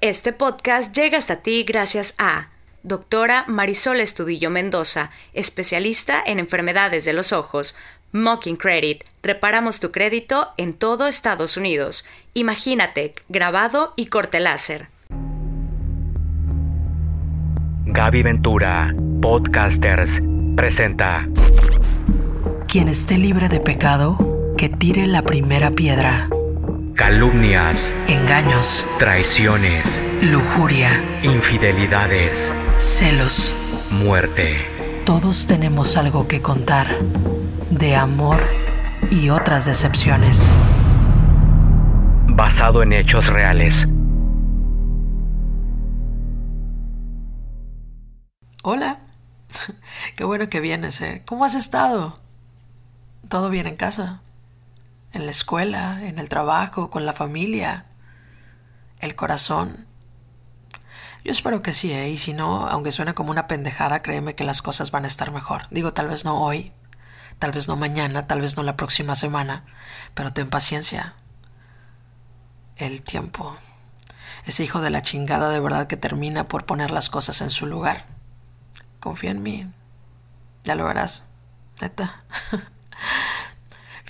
Este podcast llega hasta ti gracias a Doctora Marisol Estudillo Mendoza, especialista en enfermedades de los ojos. Mocking Credit. Reparamos tu crédito en todo Estados Unidos. Imagínate, grabado y corte láser. Gaby Ventura, Podcasters, presenta. Quien esté libre de pecado, que tire la primera piedra calumnias, engaños, traiciones, lujuria, infidelidades, celos, muerte. Todos tenemos algo que contar de amor y otras decepciones. Basado en hechos reales. Hola, qué bueno que vienes, ¿eh? ¿Cómo has estado? ¿Todo bien en casa? En la escuela, en el trabajo, con la familia, el corazón. Yo espero que sí, ¿eh? y si no, aunque suene como una pendejada, créeme que las cosas van a estar mejor. Digo, tal vez no hoy, tal vez no mañana, tal vez no la próxima semana, pero ten paciencia. El tiempo. Ese hijo de la chingada de verdad que termina por poner las cosas en su lugar. Confía en mí. Ya lo verás. Neta.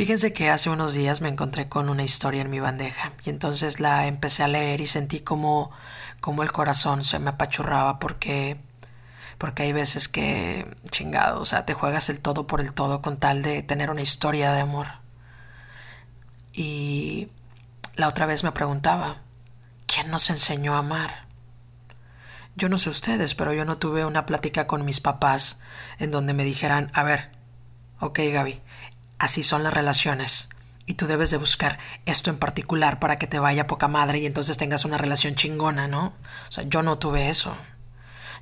Fíjense que hace unos días me encontré con una historia en mi bandeja y entonces la empecé a leer y sentí como, como el corazón se me apachurraba porque porque hay veces que chingado, o sea, te juegas el todo por el todo con tal de tener una historia de amor. Y la otra vez me preguntaba, ¿quién nos enseñó a amar? Yo no sé ustedes, pero yo no tuve una plática con mis papás en donde me dijeran, a ver, ok Gaby, Así son las relaciones. Y tú debes de buscar esto en particular para que te vaya poca madre y entonces tengas una relación chingona, ¿no? O sea, yo no tuve eso.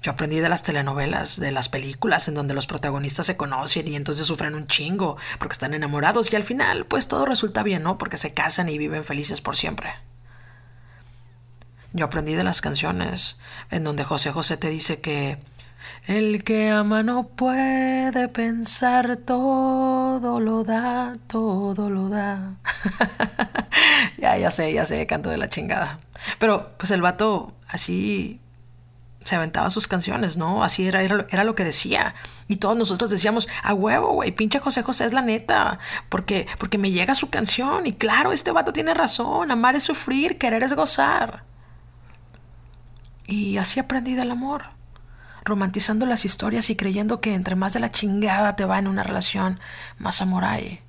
Yo aprendí de las telenovelas, de las películas en donde los protagonistas se conocen y entonces sufren un chingo porque están enamorados y al final pues todo resulta bien, ¿no? Porque se casan y viven felices por siempre. Yo aprendí de las canciones en donde José José te dice que el que ama no puede pensar, todo lo da, todo lo da. ya, ya sé, ya sé, canto de la chingada. Pero pues el vato así se aventaba sus canciones, ¿no? Así era, era, lo que decía. Y todos nosotros decíamos, a huevo, güey, pinche José José es la neta. Porque, porque me llega su canción. Y claro, este vato tiene razón. Amar es sufrir, querer es gozar. Y así aprendí del amor romantizando las historias y creyendo que entre más de la chingada te va en una relación, más amor hay.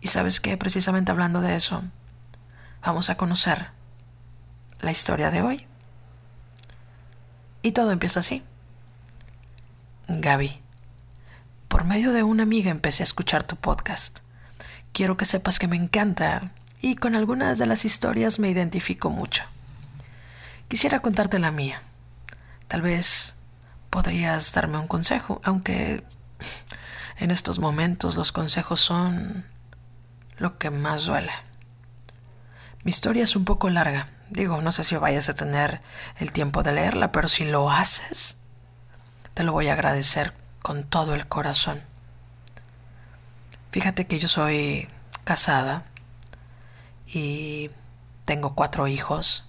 Y sabes qué, precisamente hablando de eso, vamos a conocer la historia de hoy. Y todo empieza así. Gaby, por medio de una amiga empecé a escuchar tu podcast. Quiero que sepas que me encanta y con algunas de las historias me identifico mucho. Quisiera contarte la mía. Tal vez podrías darme un consejo, aunque en estos momentos los consejos son lo que más duele. Mi historia es un poco larga. Digo, no sé si vayas a tener el tiempo de leerla, pero si lo haces, te lo voy a agradecer con todo el corazón. Fíjate que yo soy casada y tengo cuatro hijos,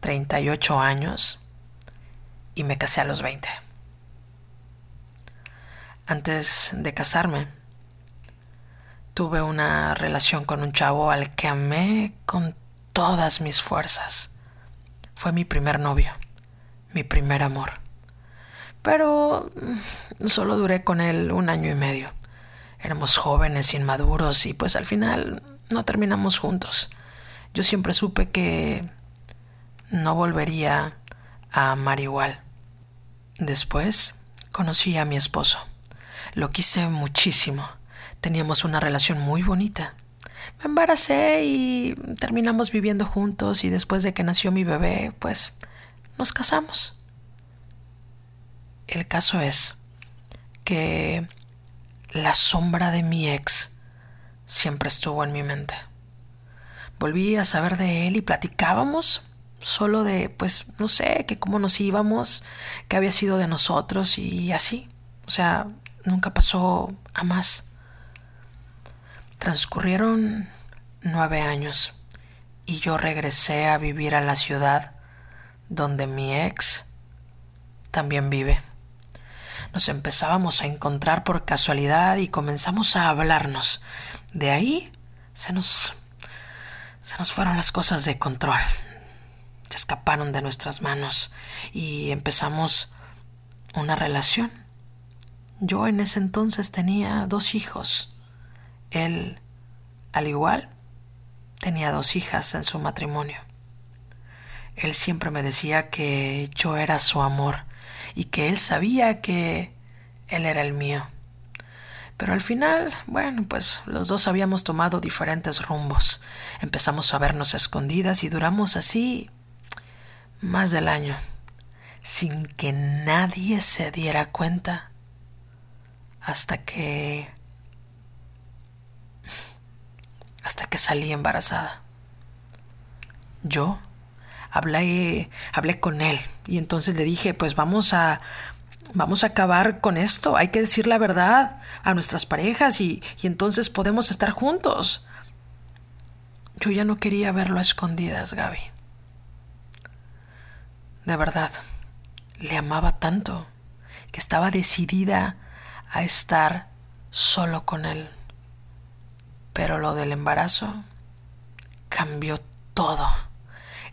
38 años y me casé a los 20. Antes de casarme, tuve una relación con un chavo al que amé con todas mis fuerzas. Fue mi primer novio, mi primer amor. Pero mm, solo duré con él un año y medio. Éramos jóvenes, inmaduros y pues al final no terminamos juntos. Yo siempre supe que no volvería a amar igual. Después conocí a mi esposo. Lo quise muchísimo. Teníamos una relación muy bonita. Me embaracé y terminamos viviendo juntos y después de que nació mi bebé, pues nos casamos. El caso es que la sombra de mi ex siempre estuvo en mi mente. Volví a saber de él y platicábamos solo de, pues, no sé, que cómo nos íbamos, que había sido de nosotros y así. O sea, nunca pasó a más. Transcurrieron nueve años y yo regresé a vivir a la ciudad donde mi ex también vive. Nos empezábamos a encontrar por casualidad y comenzamos a hablarnos. De ahí se nos se nos fueron las cosas de control. Escaparon de nuestras manos y empezamos una relación. Yo en ese entonces tenía dos hijos. Él, al igual, tenía dos hijas en su matrimonio. Él siempre me decía que yo era su amor y que él sabía que él era el mío. Pero al final, bueno, pues los dos habíamos tomado diferentes rumbos. Empezamos a vernos escondidas y duramos así más del año, sin que nadie se diera cuenta, hasta que... hasta que salí embarazada. Yo hablé, hablé con él y entonces le dije, pues vamos a, vamos a acabar con esto, hay que decir la verdad a nuestras parejas y, y entonces podemos estar juntos. Yo ya no quería verlo a escondidas, Gaby. De verdad, le amaba tanto que estaba decidida a estar solo con él. Pero lo del embarazo cambió todo.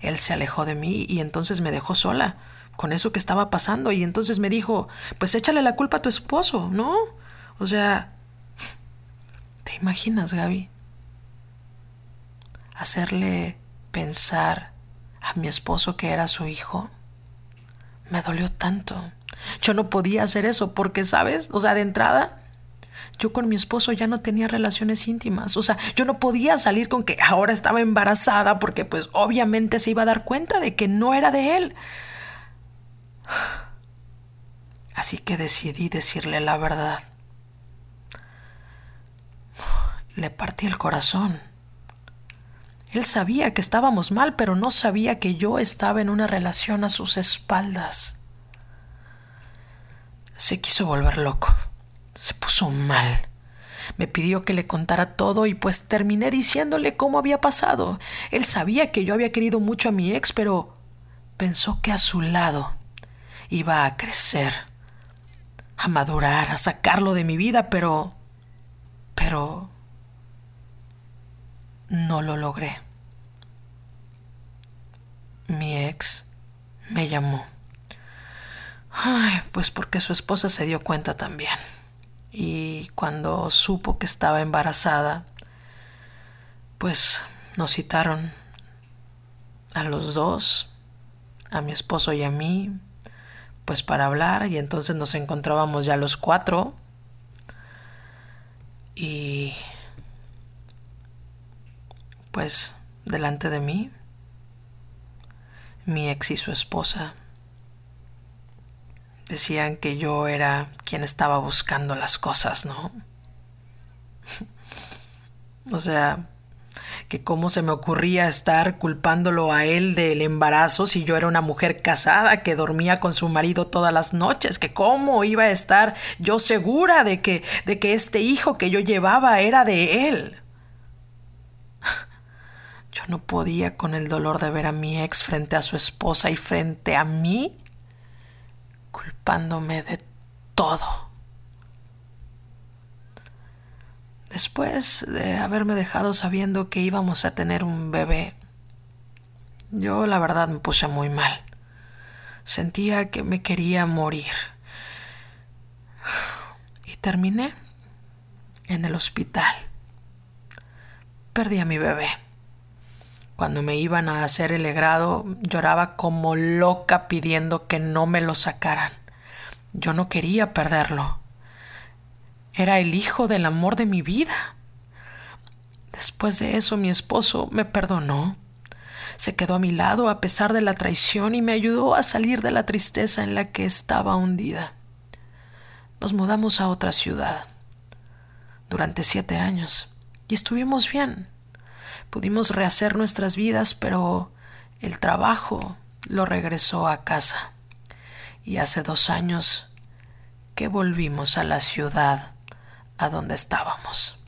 Él se alejó de mí y entonces me dejó sola con eso que estaba pasando y entonces me dijo, pues échale la culpa a tu esposo, ¿no? O sea, ¿te imaginas, Gaby? Hacerle pensar a mi esposo que era su hijo. Me dolió tanto. Yo no podía hacer eso porque, ¿sabes? O sea, de entrada, yo con mi esposo ya no tenía relaciones íntimas. O sea, yo no podía salir con que ahora estaba embarazada porque pues obviamente se iba a dar cuenta de que no era de él. Así que decidí decirle la verdad. Le partí el corazón. Él sabía que estábamos mal, pero no sabía que yo estaba en una relación a sus espaldas. Se quiso volver loco. Se puso mal. Me pidió que le contara todo y pues terminé diciéndole cómo había pasado. Él sabía que yo había querido mucho a mi ex, pero pensó que a su lado iba a crecer, a madurar, a sacarlo de mi vida, pero... pero... no lo logré. Mi ex me llamó. Ay, pues porque su esposa se dio cuenta también. Y cuando supo que estaba embarazada, pues nos citaron a los dos, a mi esposo y a mí, pues para hablar y entonces nos encontrábamos ya los cuatro y pues delante de mí mi ex y su esposa decían que yo era quien estaba buscando las cosas, ¿no? o sea, que cómo se me ocurría estar culpándolo a él del embarazo si yo era una mujer casada que dormía con su marido todas las noches, que cómo iba a estar yo segura de que de que este hijo que yo llevaba era de él. Yo no podía con el dolor de ver a mi ex frente a su esposa y frente a mí culpándome de todo. Después de haberme dejado sabiendo que íbamos a tener un bebé, yo la verdad me puse muy mal. Sentía que me quería morir. Y terminé en el hospital. Perdí a mi bebé. Cuando me iban a hacer el legrado, lloraba como loca pidiendo que no me lo sacaran. Yo no quería perderlo. Era el hijo del amor de mi vida. Después de eso mi esposo me perdonó. Se quedó a mi lado a pesar de la traición y me ayudó a salir de la tristeza en la que estaba hundida. Nos mudamos a otra ciudad durante siete años y estuvimos bien. Pudimos rehacer nuestras vidas, pero el trabajo lo regresó a casa. Y hace dos años que volvimos a la ciudad a donde estábamos.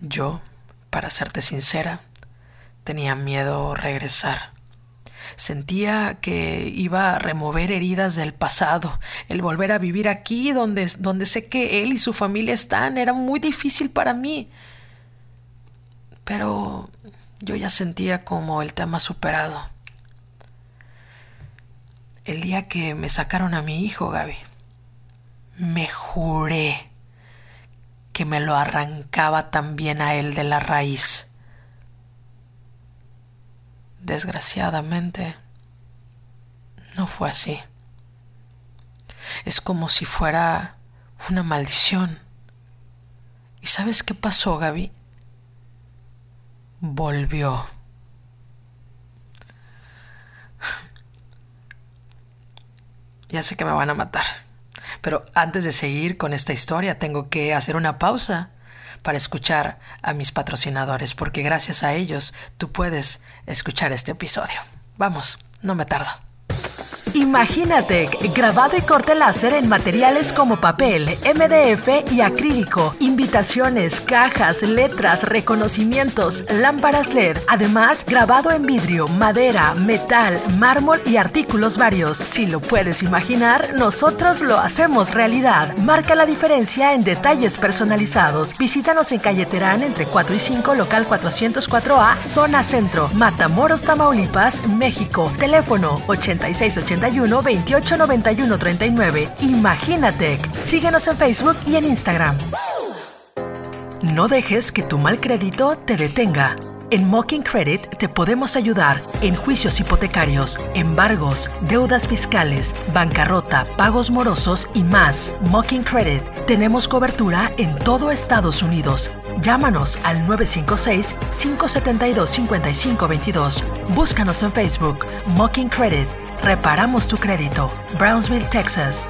Yo, para serte sincera, tenía miedo regresar. Sentía que iba a remover heridas del pasado. El volver a vivir aquí, donde, donde sé que él y su familia están, era muy difícil para mí. Pero yo ya sentía como el tema superado. El día que me sacaron a mi hijo, Gaby, me juré que me lo arrancaba también a él de la raíz. Desgraciadamente, no fue así. Es como si fuera una maldición. ¿Y sabes qué pasó, Gaby? Volvió. Ya sé que me van a matar. Pero antes de seguir con esta historia, tengo que hacer una pausa para escuchar a mis patrocinadores, porque gracias a ellos tú puedes escuchar este episodio. Vamos, no me tardo. Imagínate, grabado y corte láser en materiales como papel, MDF y acrílico, invitaciones, cajas, letras, reconocimientos, lámparas LED, además grabado en vidrio, madera, metal, mármol y artículos varios. Si lo puedes imaginar, nosotros lo hacemos realidad. Marca la diferencia en detalles personalizados. Visítanos en Calle Terán entre 4 y 5, local 404A, zona centro, Matamoros, Tamaulipas, México. Teléfono 8680 28 91 39. Imagínate. Síguenos en Facebook y en Instagram. No dejes que tu mal crédito te detenga. En Mocking Credit te podemos ayudar en juicios hipotecarios, embargos, deudas fiscales, bancarrota, pagos morosos y más. Mocking Credit. Tenemos cobertura en todo Estados Unidos. Llámanos al 956-572-5522. Búscanos en Facebook, Mocking Credit Reparamos tu crédito. Brownsville, Texas.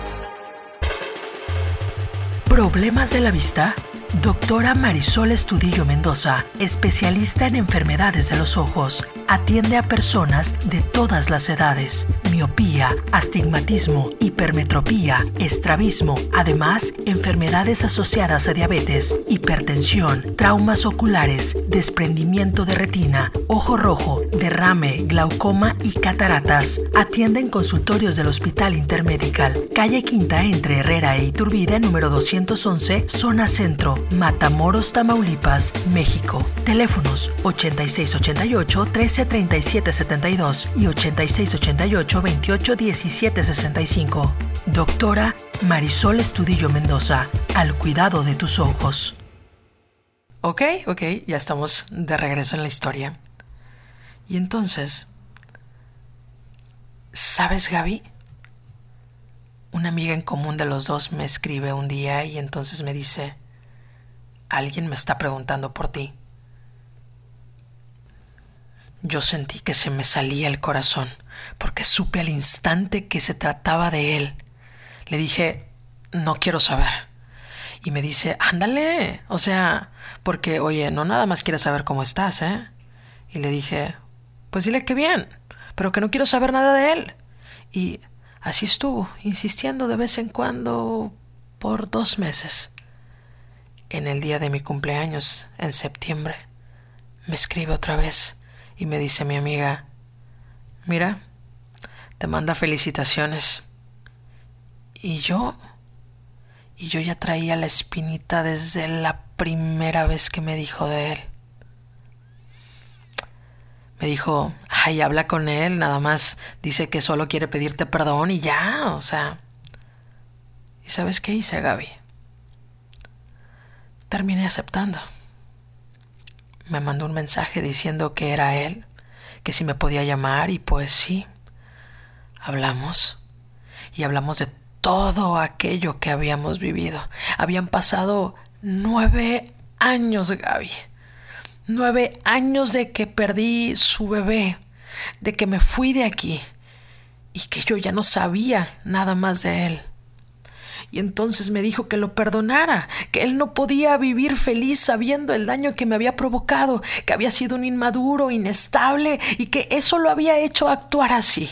¿Problemas de la vista? Doctora Marisol Estudillo Mendoza, especialista en enfermedades de los ojos, atiende a personas de todas las edades, miopía, astigmatismo, hipermetropía, estrabismo, además enfermedades asociadas a diabetes, hipertensión, traumas oculares, desprendimiento de retina, ojo rojo, derrame, glaucoma y cataratas. Atiende en consultorios del Hospital Intermedical, calle Quinta entre Herrera e Iturbide, número 211, zona centro, Matamoros, Tamaulipas, México. Teléfonos 8688 1337 72 y 8688 28 17 65. Doctora Marisol Estudillo Mendoza, al cuidado de tus ojos. Ok, ok, ya estamos de regreso en la historia. Y entonces, ¿sabes, Gaby? Una amiga en común de los dos me escribe un día y entonces me dice, Alguien me está preguntando por ti. Yo sentí que se me salía el corazón, porque supe al instante que se trataba de él. Le dije, no quiero saber. Y me dice, ándale, o sea, porque, oye, no nada más quiero saber cómo estás, ¿eh? Y le dije, pues dile que bien, pero que no quiero saber nada de él. Y así estuvo, insistiendo de vez en cuando por dos meses en el día de mi cumpleaños, en septiembre, me escribe otra vez y me dice mi amiga, mira, te manda felicitaciones. Y yo, y yo ya traía la espinita desde la primera vez que me dijo de él. Me dijo, ay, habla con él, nada más dice que solo quiere pedirte perdón y ya, o sea. ¿Y sabes qué hice, Gaby? terminé aceptando. Me mandó un mensaje diciendo que era él, que si me podía llamar y pues sí, hablamos y hablamos de todo aquello que habíamos vivido. Habían pasado nueve años, Gaby. Nueve años de que perdí su bebé, de que me fui de aquí y que yo ya no sabía nada más de él. Y entonces me dijo que lo perdonara, que él no podía vivir feliz sabiendo el daño que me había provocado, que había sido un inmaduro, inestable y que eso lo había hecho actuar así.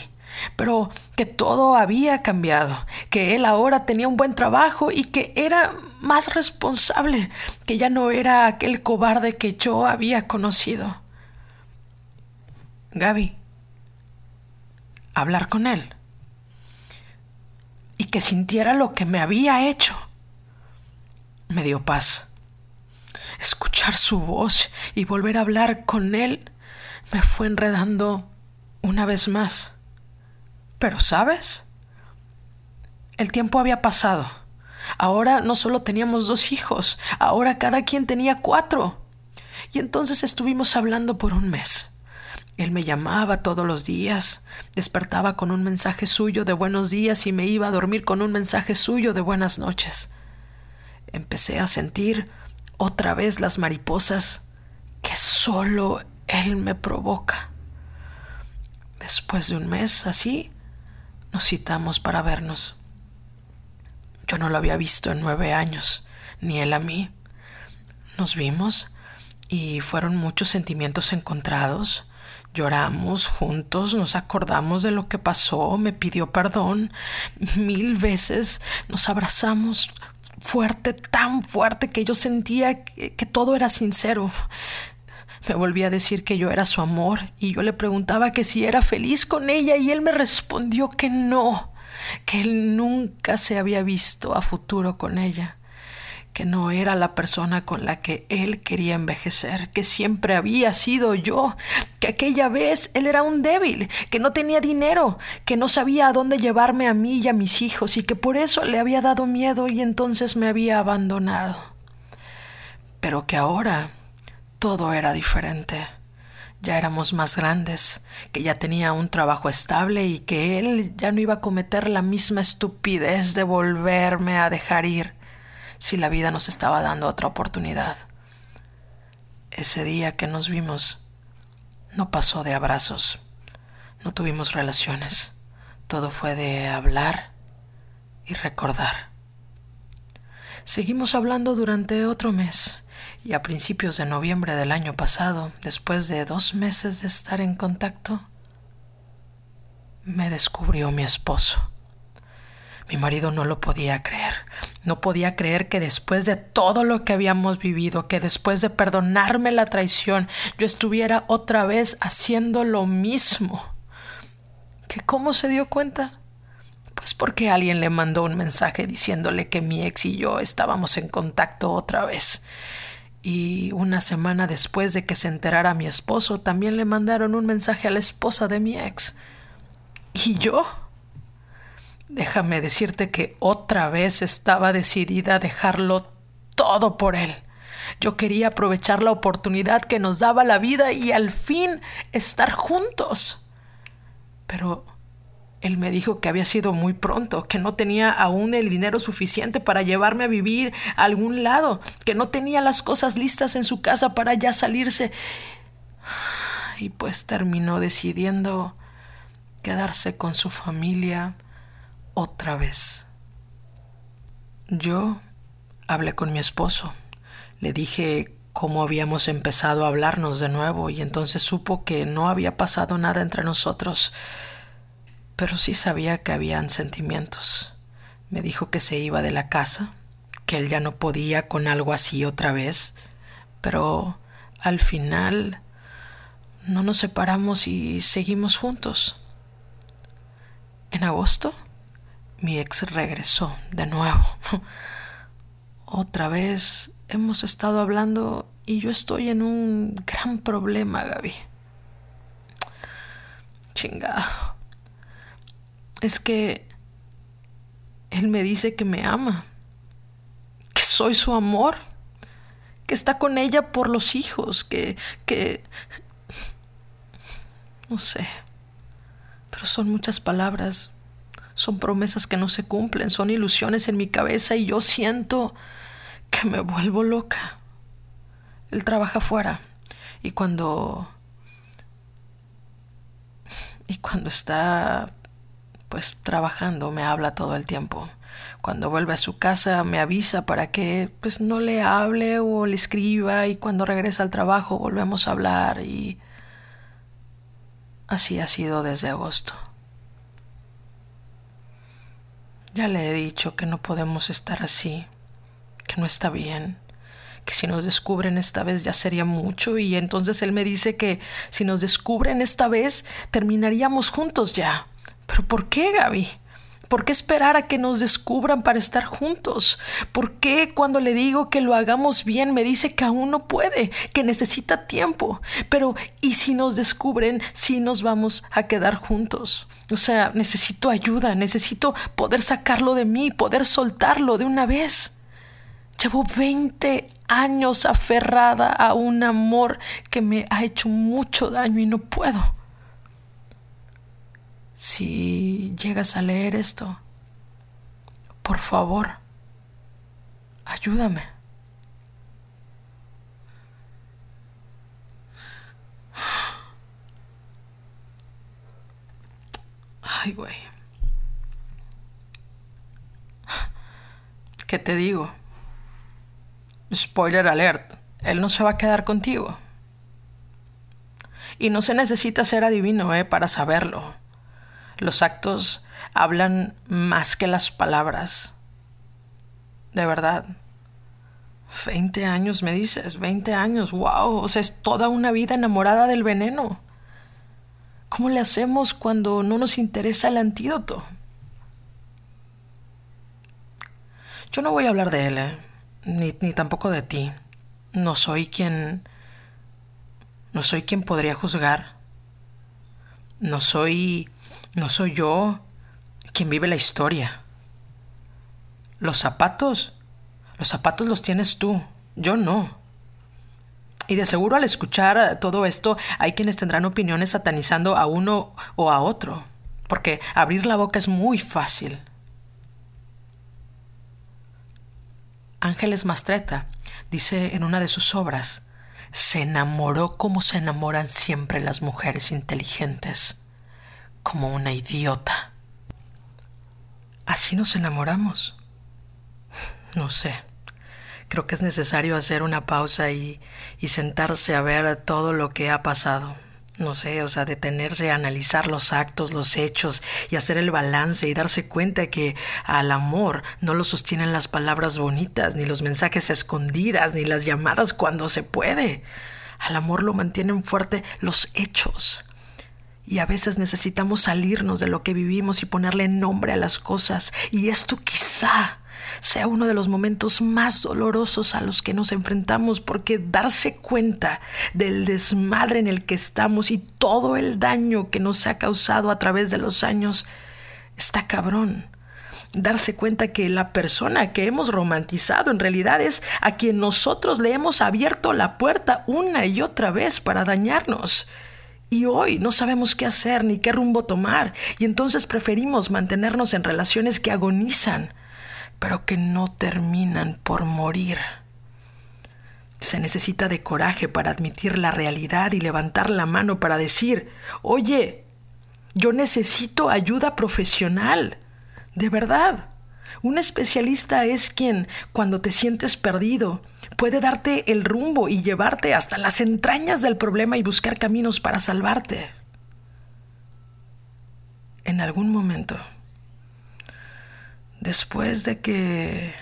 pero que todo había cambiado, que él ahora tenía un buen trabajo y que era más responsable, que ya no era aquel cobarde que yo había conocido. Gaby, hablar con él y que sintiera lo que me había hecho. Me dio paz. Escuchar su voz y volver a hablar con él me fue enredando una vez más. Pero, ¿sabes? El tiempo había pasado. Ahora no solo teníamos dos hijos, ahora cada quien tenía cuatro. Y entonces estuvimos hablando por un mes. Él me llamaba todos los días, despertaba con un mensaje suyo de buenos días y me iba a dormir con un mensaje suyo de buenas noches. Empecé a sentir otra vez las mariposas que solo él me provoca. Después de un mes así, nos citamos para vernos. Yo no lo había visto en nueve años, ni él a mí. Nos vimos y fueron muchos sentimientos encontrados. Lloramos juntos, nos acordamos de lo que pasó, me pidió perdón mil veces, nos abrazamos fuerte, tan fuerte que yo sentía que, todo era sincero. Me volví a decir que yo era su amor y yo le preguntaba que si era feliz con ella y él me respondió que no, que él nunca se había visto a futuro con ella que no era la persona con la que él quería envejecer, que siempre había sido yo, que aquella vez él era un débil, que no tenía dinero, que no sabía a dónde llevarme a mí y a mis hijos y que por eso le había dado miedo y entonces me había abandonado. Pero que ahora todo era diferente. Ya éramos más grandes, que ya tenía un trabajo estable y que él ya no iba a cometer la misma estupidez de volverme a dejar ir si la vida nos estaba dando otra oportunidad. Ese día que nos vimos no pasó de abrazos, no tuvimos relaciones, todo fue de hablar y recordar. Seguimos hablando durante otro mes y a principios de noviembre del año pasado, después de dos meses de estar en contacto, me descubrió mi esposo. Mi marido no lo podía creer. No podía creer que después de todo lo que habíamos vivido, que después de perdonarme la traición, yo estuviera otra vez haciendo lo mismo. ¿Que cómo se dio cuenta? Pues porque alguien le mandó un mensaje diciéndole que mi ex y yo estábamos en contacto otra vez. Y una semana después de que se enterara mi esposo, también le mandaron un mensaje a la esposa de mi ex. ¿Y yo? Déjame decirte que otra vez estaba decidida a dejarlo todo por él. Yo quería aprovechar la oportunidad que nos daba la vida y al fin estar juntos. Pero él me dijo que había sido muy pronto, que no tenía aún el dinero suficiente para llevarme a vivir a algún lado, que no tenía las cosas listas en su casa para ya salirse. Y pues terminó decidiendo quedarse con su familia otra vez. Yo hablé con mi esposo. Le dije cómo habíamos empezado a hablarnos de nuevo y entonces supo que no había pasado nada entre nosotros, pero sí sabía que habían sentimientos. Me dijo que se iba de la casa, que él ya no podía con algo así otra vez, pero al final no nos separamos y seguimos juntos. En agosto mi ex regresó de nuevo. Otra vez hemos estado hablando y yo estoy en un gran problema, Gaby. Chingado. Es que él me dice que me ama, que soy su amor, que está con ella por los hijos, que... que... no sé. Pero son muchas palabras son promesas que no se cumplen, son ilusiones en mi cabeza y yo siento que me vuelvo loca. Él trabaja fuera y cuando y cuando está pues trabajando me habla todo el tiempo. Cuando vuelve a su casa me avisa para que pues no le hable o le escriba y cuando regresa al trabajo volvemos a hablar y así ha sido desde agosto. Ya le he dicho que no podemos estar así, que no está bien, que si nos descubren esta vez ya sería mucho y entonces él me dice que si nos descubren esta vez terminaríamos juntos ya. Pero ¿por qué, Gaby? ¿Por qué esperar a que nos descubran para estar juntos? ¿Por qué cuando le digo que lo hagamos bien me dice que aún no puede, que necesita tiempo? Pero ¿y si nos descubren, si nos vamos a quedar juntos? O sea, necesito ayuda, necesito poder sacarlo de mí, poder soltarlo de una vez. Llevo 20 años aferrada a un amor que me ha hecho mucho daño y no puedo. Si llegas a leer esto, por favor, ayúdame. Ay, güey. ¿Qué te digo? Spoiler alert, él no se va a quedar contigo. Y no se necesita ser adivino, ¿eh? Para saberlo. Los actos hablan más que las palabras. De verdad. 20 años, me dices, 20 años, wow, o sea, es toda una vida enamorada del veneno. ¿Cómo le hacemos cuando no nos interesa el antídoto? Yo no voy a hablar de él, ¿eh? ni, ni tampoco de ti. No soy quien... No soy quien podría juzgar. No soy no soy yo quien vive la historia. Los zapatos, los zapatos los tienes tú, yo no. Y de seguro al escuchar todo esto hay quienes tendrán opiniones satanizando a uno o a otro, porque abrir la boca es muy fácil. Ángeles Mastreta dice en una de sus obras, se enamoró como se enamoran siempre las mujeres inteligentes como una idiota. Así nos enamoramos. No sé. Creo que es necesario hacer una pausa y, y sentarse a ver todo lo que ha pasado. No sé, o sea, detenerse a analizar los actos, los hechos y hacer el balance y darse cuenta que al amor no lo sostienen las palabras bonitas, ni los mensajes escondidas, ni las llamadas cuando se puede. Al amor lo mantienen fuerte los hechos. Y a veces necesitamos salirnos de lo que vivimos y ponerle nombre a las cosas. Y esto quizá sea uno de los momentos más dolorosos a los que nos enfrentamos porque darse cuenta del desmadre en el que estamos y todo el daño que nos ha causado a través de los años está cabrón. Darse cuenta que la persona que hemos romantizado en realidad es a quien nosotros le hemos abierto la puerta una y otra vez para dañarnos. Y hoy no sabemos qué hacer ni qué rumbo tomar, y entonces preferimos mantenernos en relaciones que agonizan, pero que no terminan por morir. Se necesita de coraje para admitir la realidad y levantar la mano para decir, oye, yo necesito ayuda profesional, de verdad. Un especialista es quien, cuando te sientes perdido, puede darte el rumbo y llevarte hasta las entrañas del problema y buscar caminos para salvarte. En algún momento, después de que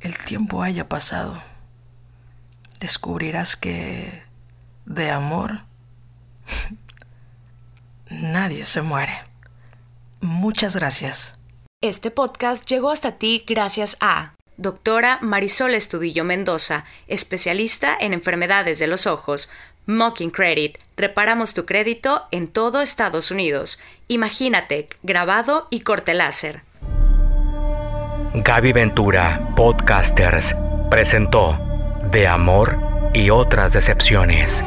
el tiempo haya pasado, descubrirás que de amor nadie se muere. Muchas gracias. Este podcast llegó hasta ti gracias a Doctora Marisol Estudillo Mendoza, especialista en enfermedades de los ojos. Mocking Credit. Reparamos tu crédito en todo Estados Unidos. Imagínate, grabado y corte láser. Gaby Ventura, Podcasters, presentó De Amor y otras decepciones.